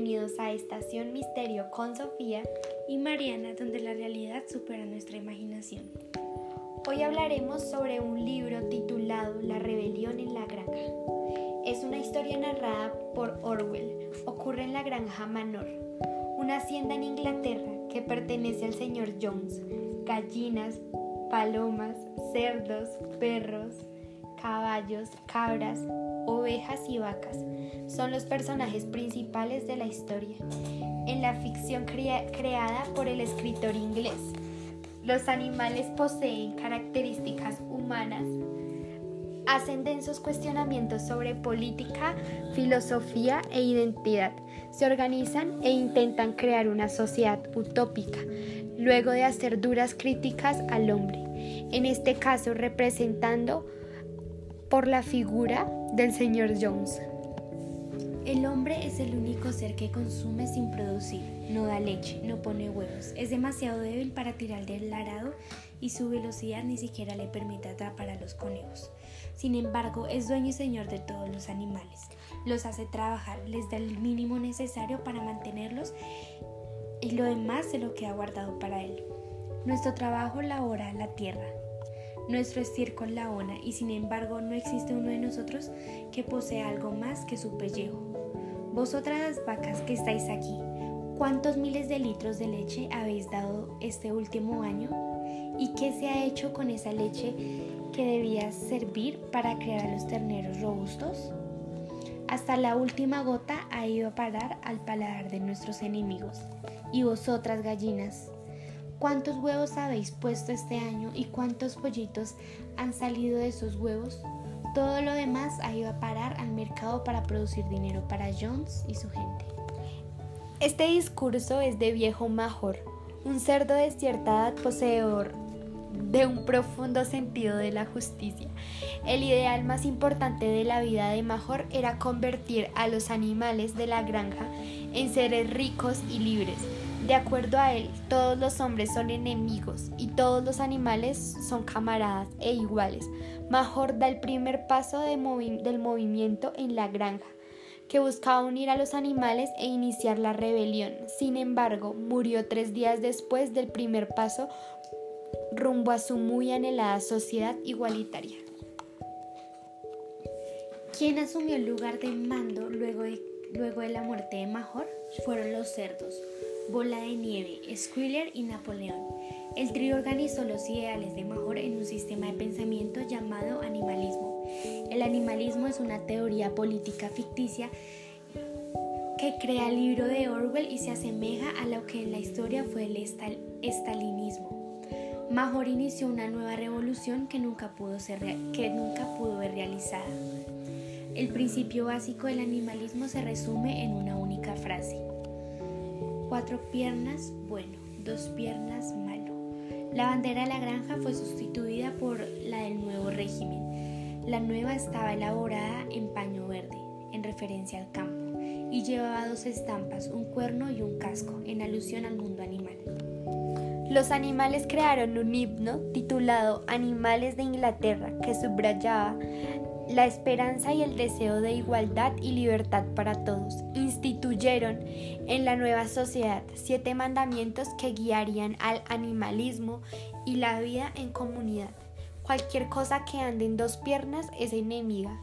bienvenidos a Estación Misterio con Sofía y Mariana, donde la realidad supera nuestra imaginación. Hoy hablaremos sobre un libro titulado La rebelión en la granja. Es una historia narrada por Orwell. Ocurre en la granja Manor, una hacienda en Inglaterra que pertenece al señor Jones. Gallinas, palomas, cerdos, perros, caballos, cabras, ovejas y vacas son los personajes principales de la historia, en la ficción creada por el escritor inglés. Los animales poseen características humanas, hacen densos cuestionamientos sobre política, filosofía e identidad, se organizan e intentan crear una sociedad utópica, luego de hacer duras críticas al hombre, en este caso representando por la figura del señor Jones. El hombre es el único ser que consume sin producir, no da leche, no pone huevos, es demasiado débil para tirar del arado y su velocidad ni siquiera le permite atrapar a los conejos. Sin embargo, es dueño y señor de todos los animales, los hace trabajar, les da el mínimo necesario para mantenerlos y lo demás se lo queda guardado para él. Nuestro trabajo labora la tierra, nuestro estiércol la ona y sin embargo no existe uno de nosotros que posea algo más que su pellejo. Vosotras vacas que estáis aquí, ¿cuántos miles de litros de leche habéis dado este último año? ¿Y qué se ha hecho con esa leche que debía servir para crear los terneros robustos? Hasta la última gota ha ido a parar al paladar de nuestros enemigos. Y vosotras gallinas, ¿Cuántos huevos habéis puesto este año y cuántos pollitos han salido de esos huevos? Todo lo demás ha ido a parar al mercado para producir dinero para Jones y su gente. Este discurso es de viejo Major, un cerdo de cierta edad poseedor de un profundo sentido de la justicia. El ideal más importante de la vida de Major era convertir a los animales de la granja en seres ricos y libres de acuerdo a él, todos los hombres son enemigos y todos los animales son camaradas e iguales. Major da el primer paso del movimiento en la granja, que buscaba unir a los animales e iniciar la rebelión. Sin embargo, murió tres días después del primer paso rumbo a su muy anhelada sociedad igualitaria. ¿Quién asumió el lugar de mando luego de, luego de la muerte de Major? Fueron los cerdos. Bola de Nieve, Squiller y Napoleón. El trío organizó los ideales de Major en un sistema de pensamiento llamado animalismo. El animalismo es una teoría política ficticia que crea el libro de Orwell y se asemeja a lo que en la historia fue el estalinismo. Major inició una nueva revolución que nunca pudo, ser, que nunca pudo ver realizada. El principio básico del animalismo se resume en una única frase. Cuatro piernas, bueno, dos piernas, malo. La bandera de la granja fue sustituida por la del nuevo régimen. La nueva estaba elaborada en paño verde, en referencia al campo, y llevaba dos estampas, un cuerno y un casco, en alusión al mundo animal. Los animales crearon un himno titulado Animales de Inglaterra que subrayaba la esperanza y el deseo de igualdad y libertad para todos. Instituyeron en la nueva sociedad siete mandamientos que guiarían al animalismo y la vida en comunidad. Cualquier cosa que ande en dos piernas es enemiga.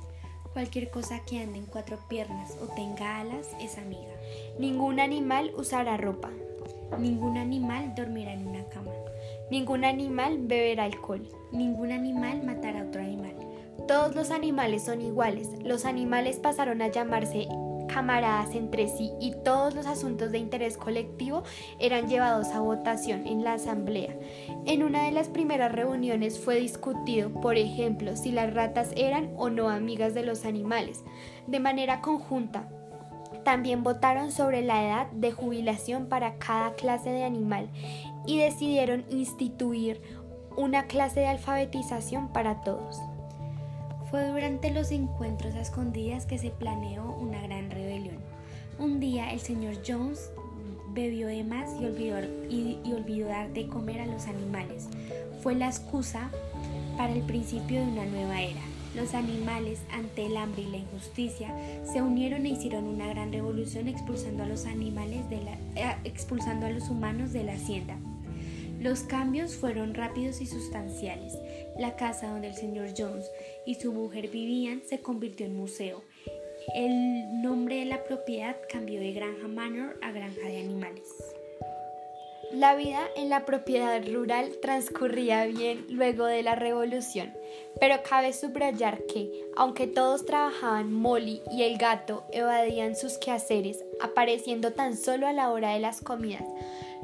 Cualquier cosa que ande en cuatro piernas o tenga alas es amiga. Ningún animal usará ropa. Ningún animal dormirá en una cama. Ningún animal beberá alcohol. Ningún animal matará a otro animal. Todos los animales son iguales. Los animales pasaron a llamarse camaradas entre sí y todos los asuntos de interés colectivo eran llevados a votación en la asamblea. En una de las primeras reuniones fue discutido, por ejemplo, si las ratas eran o no amigas de los animales. De manera conjunta, también votaron sobre la edad de jubilación para cada clase de animal y decidieron instituir una clase de alfabetización para todos. Fue durante los encuentros a escondidas que se planeó una gran rebelión. Un día el señor Jones bebió de más y olvidó, dar de comer a los animales. Fue la excusa para el principio de una nueva era. Los animales, ante el hambre y la injusticia, se unieron e hicieron una gran revolución expulsando a los eh, expulsando a los humanos de la hacienda. Los cambios fueron rápidos y sustanciales. La casa donde el señor Jones y su mujer vivían se convirtió en museo. El nombre de la propiedad cambió de Granja Manor a Granja de Animales. La vida en la propiedad rural transcurría bien luego de la revolución, pero cabe subrayar que, aunque todos trabajaban, Molly y el gato evadían sus quehaceres, apareciendo tan solo a la hora de las comidas,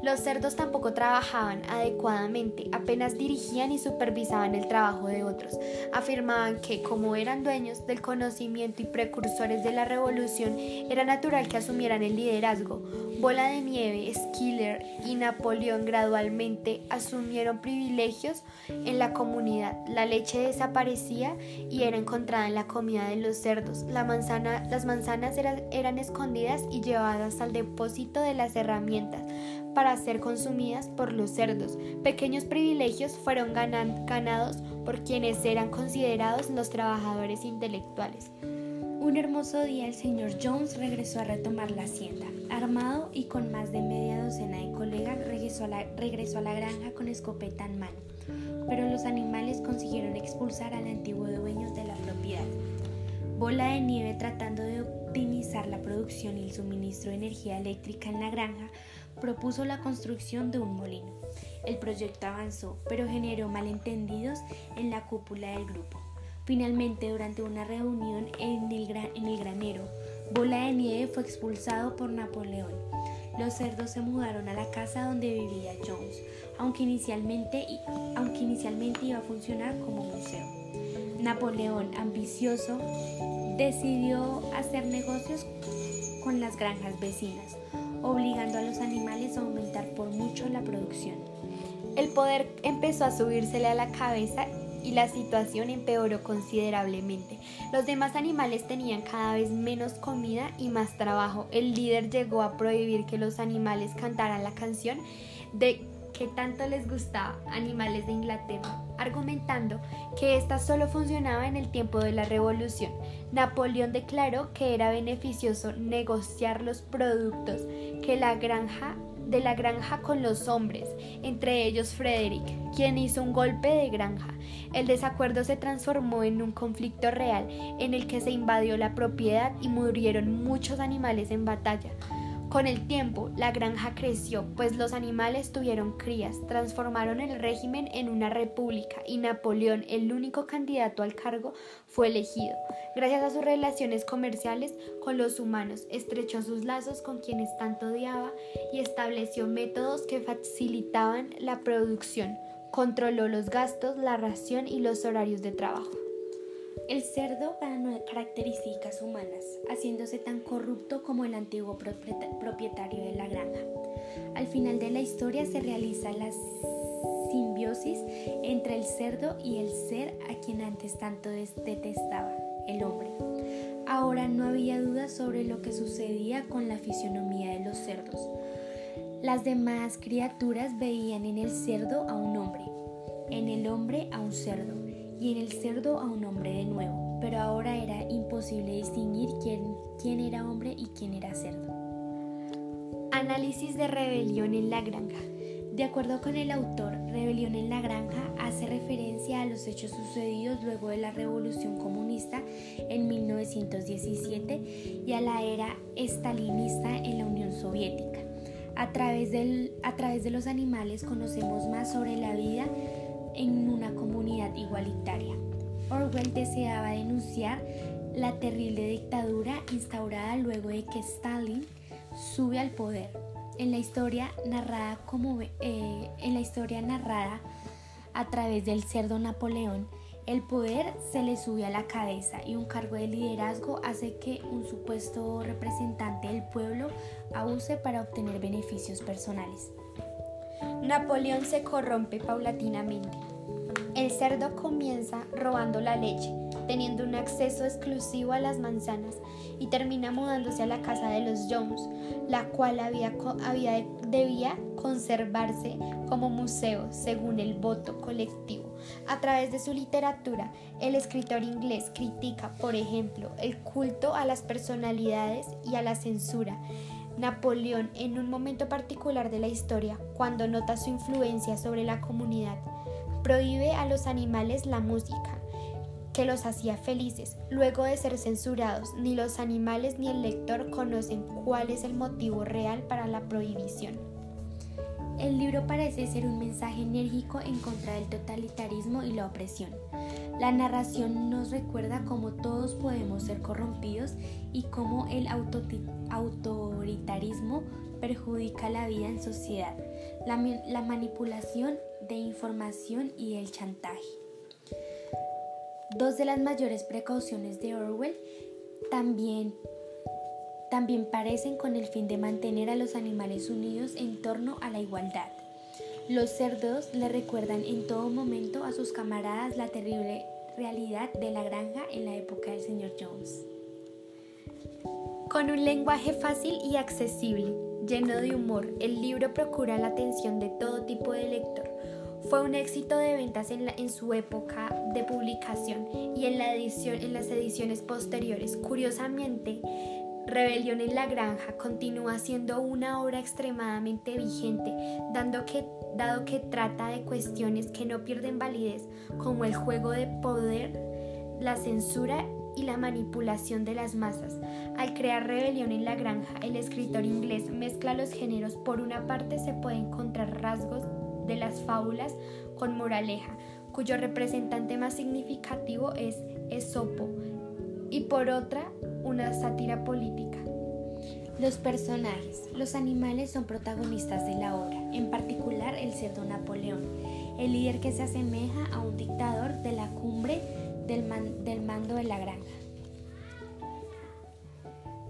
los cerdos tampoco trabajaban adecuadamente, apenas dirigían y supervisaban el trabajo de otros. Afirmaban que, como eran dueños del conocimiento y precursores de la revolución, era natural que asumieran el liderazgo. Bola de Nieve, Skiller y Napoleón gradualmente asumieron privilegios en la comunidad. La leche desaparecía y era encontrada en la comida de los cerdos. las manzanas eran, eran escondidas y llevadas al depósito de las herramientas para ser consumidas por los cerdos. Pequeños privilegios fueron ganados por quienes eran considerados los trabajadores intelectuales. Un hermoso día el señor Jones regresó a retomar la hacienda. Armado y con más de media docena de colegas, regresó a la, regresó a la granja con escopeta en mano. Pero los animales consiguieron expulsar al antiguo dueño de la propiedad. Bola de Nieve, tratando de optimizar la producción y el suministro de energía eléctrica en la granja, propuso la construcción de un molino. El proyecto avanzó, pero generó malentendidos en la cúpula del grupo. Finalmente, durante una reunión en el, en el granero, Bola de Nieve fue expulsado por Napoleón. Los cerdos se mudaron a la casa donde vivía Jones, aunque inicialmente, aunque inicialmente iba a funcionar como museo. Napoleón, ambicioso, decidió hacer negocios con las granjas vecinas, obligando a los animales a aumentar por mucho la producción. El poder empezó a subírsele a la cabeza y la situación empeoró considerablemente. Los demás animales tenían cada vez menos comida y más trabajo. El líder llegó a prohibir que los animales cantaran la canción de que tanto les gustaba Animales de Inglaterra, argumentando que ésta solo funcionaba en el tiempo de la Revolución. Napoleón declaró que era beneficioso negociar los productos que la granja de la granja con los hombres, entre ellos Frederick, quien hizo un golpe de granja. El desacuerdo se transformó en un conflicto real en el que se invadió la propiedad y murieron muchos animales en batalla. Con el tiempo, la granja creció, pues los animales tuvieron crías, transformaron el régimen en una república y Napoleón, el único candidato al cargo, fue elegido. Gracias a sus relaciones comerciales con los humanos, estrechó sus lazos con quienes tanto odiaba y estableció métodos que facilitaban la producción, controló los gastos, la ración y los horarios de trabajo. El cerdo ganó características humanas, haciéndose tan corrupto como el antiguo propietario de la granja. Al final de la historia se realiza la simbiosis entre el cerdo y el ser a quien antes tanto detestaba, el hombre. Ahora no había dudas sobre lo que sucedía con la fisionomía de los cerdos. Las demás criaturas veían en el cerdo a un hombre, en el hombre a un cerdo y en el cerdo a un hombre de nuevo, pero ahora era imposible distinguir quién, quién era hombre y quién era cerdo. Análisis de rebelión en la granja. De acuerdo con el autor, Rebelión en la Granja hace referencia a los hechos sucedidos luego de la Revolución Comunista en 1917 y a la era estalinista en la Unión Soviética. A través, del, a través de los animales conocemos más sobre la vida en una comunidad igualitaria. Orwell deseaba denunciar la terrible dictadura instaurada luego de que Stalin sube al poder. En la historia narrada, como, eh, en la historia narrada a través del cerdo Napoleón, el poder se le sube a la cabeza y un cargo de liderazgo hace que un supuesto representante del pueblo abuse para obtener beneficios personales. Napoleón se corrompe paulatinamente. El cerdo comienza robando la leche, teniendo un acceso exclusivo a las manzanas, y termina mudándose a la casa de los Jones, la cual había, había, debía conservarse como museo según el voto colectivo. A través de su literatura, el escritor inglés critica, por ejemplo, el culto a las personalidades y a la censura. Napoleón, en un momento particular de la historia, cuando nota su influencia sobre la comunidad, prohíbe a los animales la música, que los hacía felices. Luego de ser censurados, ni los animales ni el lector conocen cuál es el motivo real para la prohibición. El libro parece ser un mensaje enérgico en contra del totalitarismo y la opresión. La narración nos recuerda cómo todos podemos ser corrompidos y cómo el autoritarismo perjudica la vida en sociedad, la, la manipulación de información y el chantaje. Dos de las mayores precauciones de Orwell también, también parecen con el fin de mantener a los animales unidos en torno a la igualdad. Los cerdos le recuerdan en todo momento a sus camaradas la terrible realidad de la granja en la época del señor Jones. Con un lenguaje fácil y accesible, lleno de humor, el libro procura la atención de todo tipo de lector. Fue un éxito de ventas en, su época de publicación y en las ediciones posteriores. Curiosamente, Rebelión en la Granja continúa siendo una obra extremadamente vigente, dado que trata de cuestiones que no pierden validez, como el juego de poder, la censura y la manipulación de las masas. Al crear Rebelión en la Granja, el escritor inglés mezcla los géneros. Por una parte se puede encontrar rasgos de las fábulas con moraleja, cuyo representante más significativo es Esopo, y por otra, una sátira política. Los personajes, los animales son protagonistas de la obra, en particular el cerdo Napoleón, el líder que se asemeja a un dictador de la cumbre del, del mando de la granja.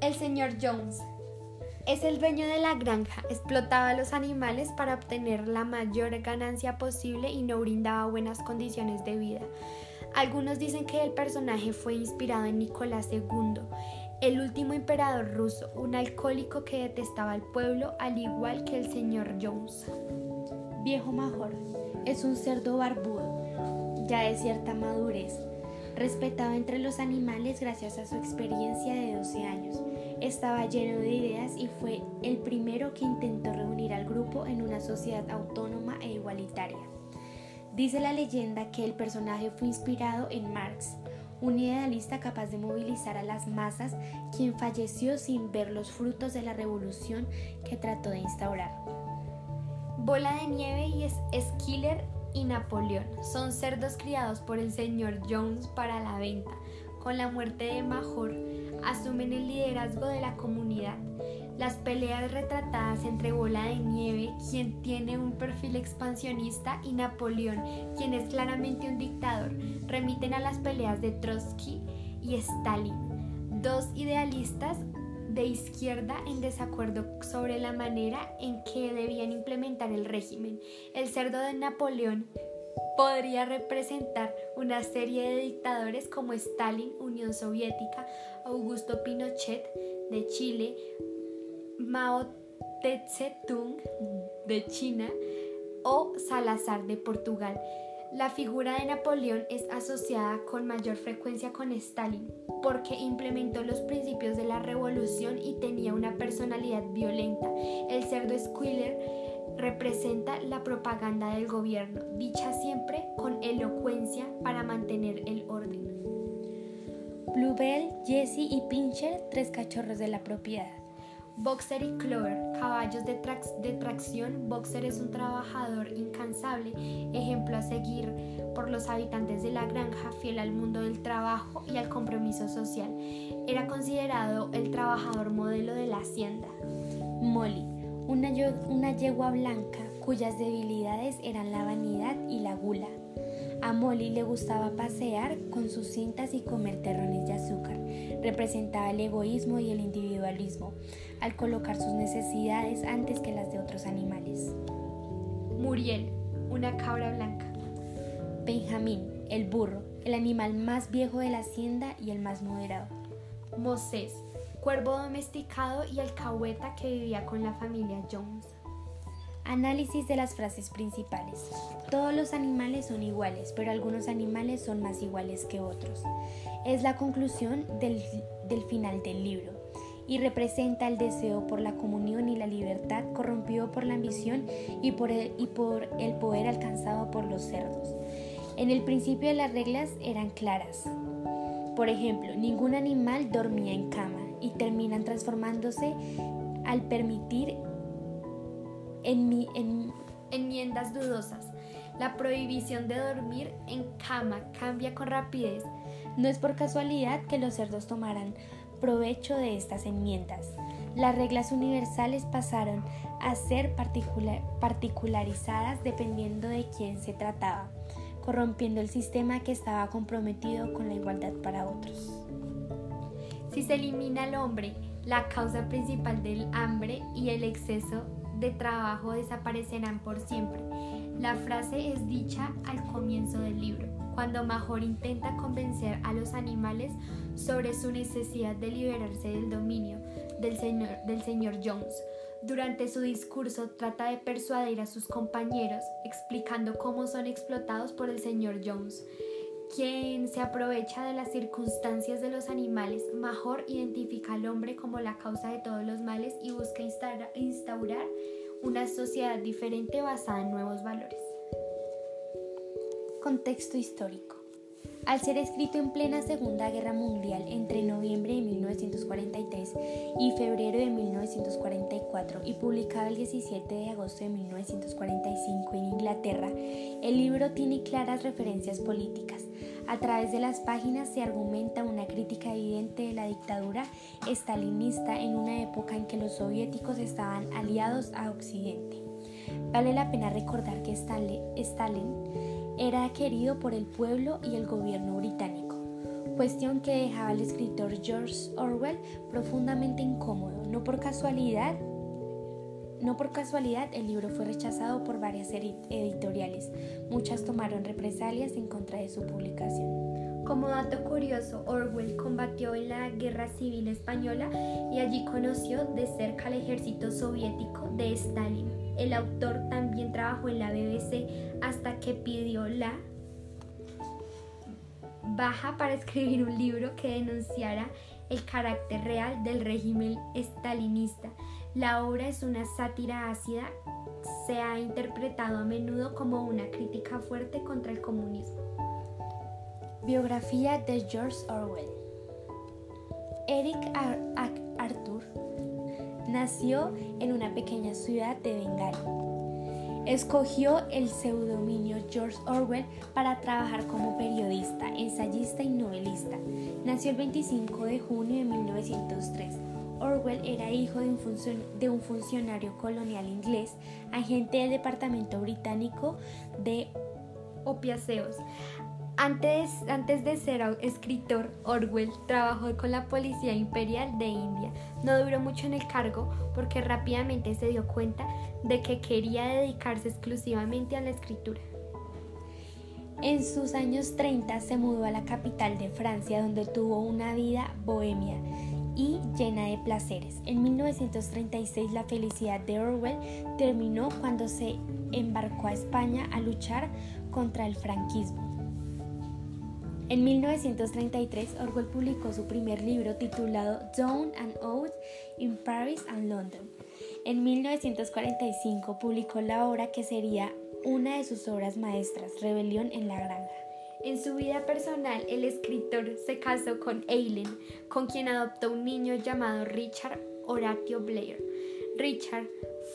El señor Jones, es el dueño de la granja, explotaba a los animales para obtener la mayor ganancia posible y no brindaba buenas condiciones de vida. Algunos dicen que el personaje fue inspirado en Nicolás II, el último emperador ruso, un alcohólico que detestaba al pueblo al igual que el señor Jones. Viejo Major es un cerdo barbudo, ya de cierta madurez, respetado entre los animales gracias a su experiencia de 12 años estaba lleno de ideas y fue el primero que intentó reunir al grupo en una sociedad autónoma e igualitaria. Dice la leyenda que el personaje fue inspirado en Marx, un idealista capaz de movilizar a las masas, quien falleció sin ver los frutos de la revolución que trató de instaurar. Bola de Nieve y Skiller y Napoleón son cerdos criados por el señor Jones para la venta. Con la muerte de Major, asumen el liderazgo de la comunidad. Las peleas retratadas entre Bola de Nieve, quien tiene un perfil expansionista, y Napoleón, quien es claramente un dictador, remiten a las peleas de Trotsky y Stalin, dos idealistas de izquierda en desacuerdo sobre la manera en que debían implementar el régimen. El cerdo de Napoleón podría representar una serie de dictadores como Stalin, Unión Soviética, Augusto Pinochet de Chile, Mao Tse-tung de China o Salazar de Portugal. La figura de Napoleón es asociada con mayor frecuencia con Stalin porque implementó los principios de la revolución y tenía una personalidad violenta. El cerdo Squiller representa la propaganda del gobierno, dicha siempre con elocuencia para mantener el orden. Bluebell, Jesse y Pincher, tres cachorros de la propiedad. Boxer y Clover, caballos de, tracción. Boxer es un trabajador incansable, ejemplo a seguir por los habitantes de la granja, fiel al mundo del trabajo y al compromiso social. Era considerado el trabajador modelo de la hacienda. Molly, una yegua blanca cuyas debilidades eran la vanidad y la gula. A Molly le gustaba pasear con sus cintas y comer terrones de azúcar. Representaba el egoísmo y el individualismo al colocar sus necesidades antes que las de otros animales. Muriel, una cabra blanca. Benjamín, el burro, el animal más viejo de la hacienda y el más moderado. Moses, cuervo domesticado y alcahueta que vivía con la familia Jones. Análisis de las frases principales. Todos los animales son iguales, pero algunos animales son más iguales que otros. Es la conclusión del, final del libro y representa el deseo por la comunión y la libertad corrompido por la ambición y por el, y por el poder alcanzado por los cerdos. En el principio las reglas eran claras. Por ejemplo, ningún animal dormía en cama y terminan transformándose al permitir en, enmiendas dudosas. La prohibición de dormir en cama cambia con rapidez. No es por casualidad que los cerdos tomaran provecho de estas enmiendas. Las reglas universales pasaron a ser particularizadas dependiendo de quién se trataba, corrompiendo el sistema que estaba comprometido con la igualdad para otros. Si se elimina al hombre, la causa principal del hambre y el exceso de trabajo desaparecerán por siempre. La frase es dicha al comienzo del libro, cuando Major intenta convencer a los animales sobre su necesidad de liberarse del dominio del señor, del señor Jones. Durante su discurso trata de persuadir a sus compañeros explicando cómo son explotados por el señor Jones quien se aprovecha de las circunstancias de los animales, mejor identifica al hombre como la causa de todos los males y busca instaurar una sociedad diferente basada en nuevos valores. Contexto histórico. Al ser escrito en plena Segunda Guerra Mundial entre noviembre de 1943 y febrero de 1944 y publicado el 17 de agosto de 1945 en Inglaterra, el libro tiene claras referencias políticas. A través de las páginas se argumenta una crítica evidente de la dictadura estalinista en una época en que los soviéticos estaban aliados a Occidente. Vale la pena recordar que Stalin era querido por el pueblo y el gobierno británico, cuestión que dejaba al escritor George Orwell profundamente incómodo. No por casualidad, no por casualidad el libro fue rechazado por varias editoriales. Muchas tomaron represalias en contra de su publicación. Como dato curioso, Orwell combatió en la Guerra Civil Española y allí conoció de cerca al ejército soviético de Stalin. El autor también trabajó en la BBC hasta que pidió la baja para escribir un libro que denunciara el carácter real del régimen estalinista. La obra es una sátira ácida, se ha interpretado a menudo como una crítica fuerte contra el comunismo. Biografía de George Orwell Eric Arthur nació en una pequeña ciudad de Bengala. Escogió el pseudominio George Orwell para trabajar como periodista, ensayista y novelista. Nació el 25 de junio de 1903. Orwell era hijo de un, funcionario colonial inglés, agente del Departamento Británico de Opiáceos. Antes, antes de ser escritor, Orwell trabajó con la Policía Imperial de India. No duró mucho en el cargo porque rápidamente se dio cuenta de que quería dedicarse exclusivamente a la escritura. En sus años 30 se mudó a la capital de Francia donde tuvo una vida bohemia y llena de placeres. En 1936 la felicidad de Orwell terminó cuando se embarcó a España a luchar contra el franquismo. En 1933, Orwell publicó su primer libro titulado Dawn and Out in Paris and London. En 1945 publicó la obra que sería una de sus obras maestras, Rebelión en la Granja. En su vida personal, el escritor se casó con Eileen, con quien adoptó un niño llamado Richard Horatio Blair. Richard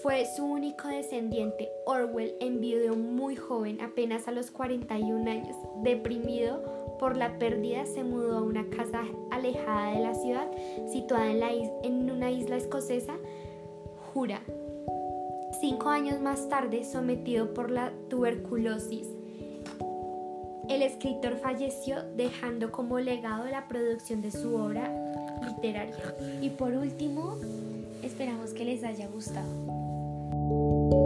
fue su único descendiente. Orwell enviudó muy joven, apenas a los 41 años, deprimido por la pérdida se mudó a una casa alejada de la ciudad, situada en, una isla escocesa, Jura. Cinco años más tarde, sometido por la tuberculosis, el escritor falleció dejando como legado la producción de su obra literaria. Y por último, esperamos que les haya gustado.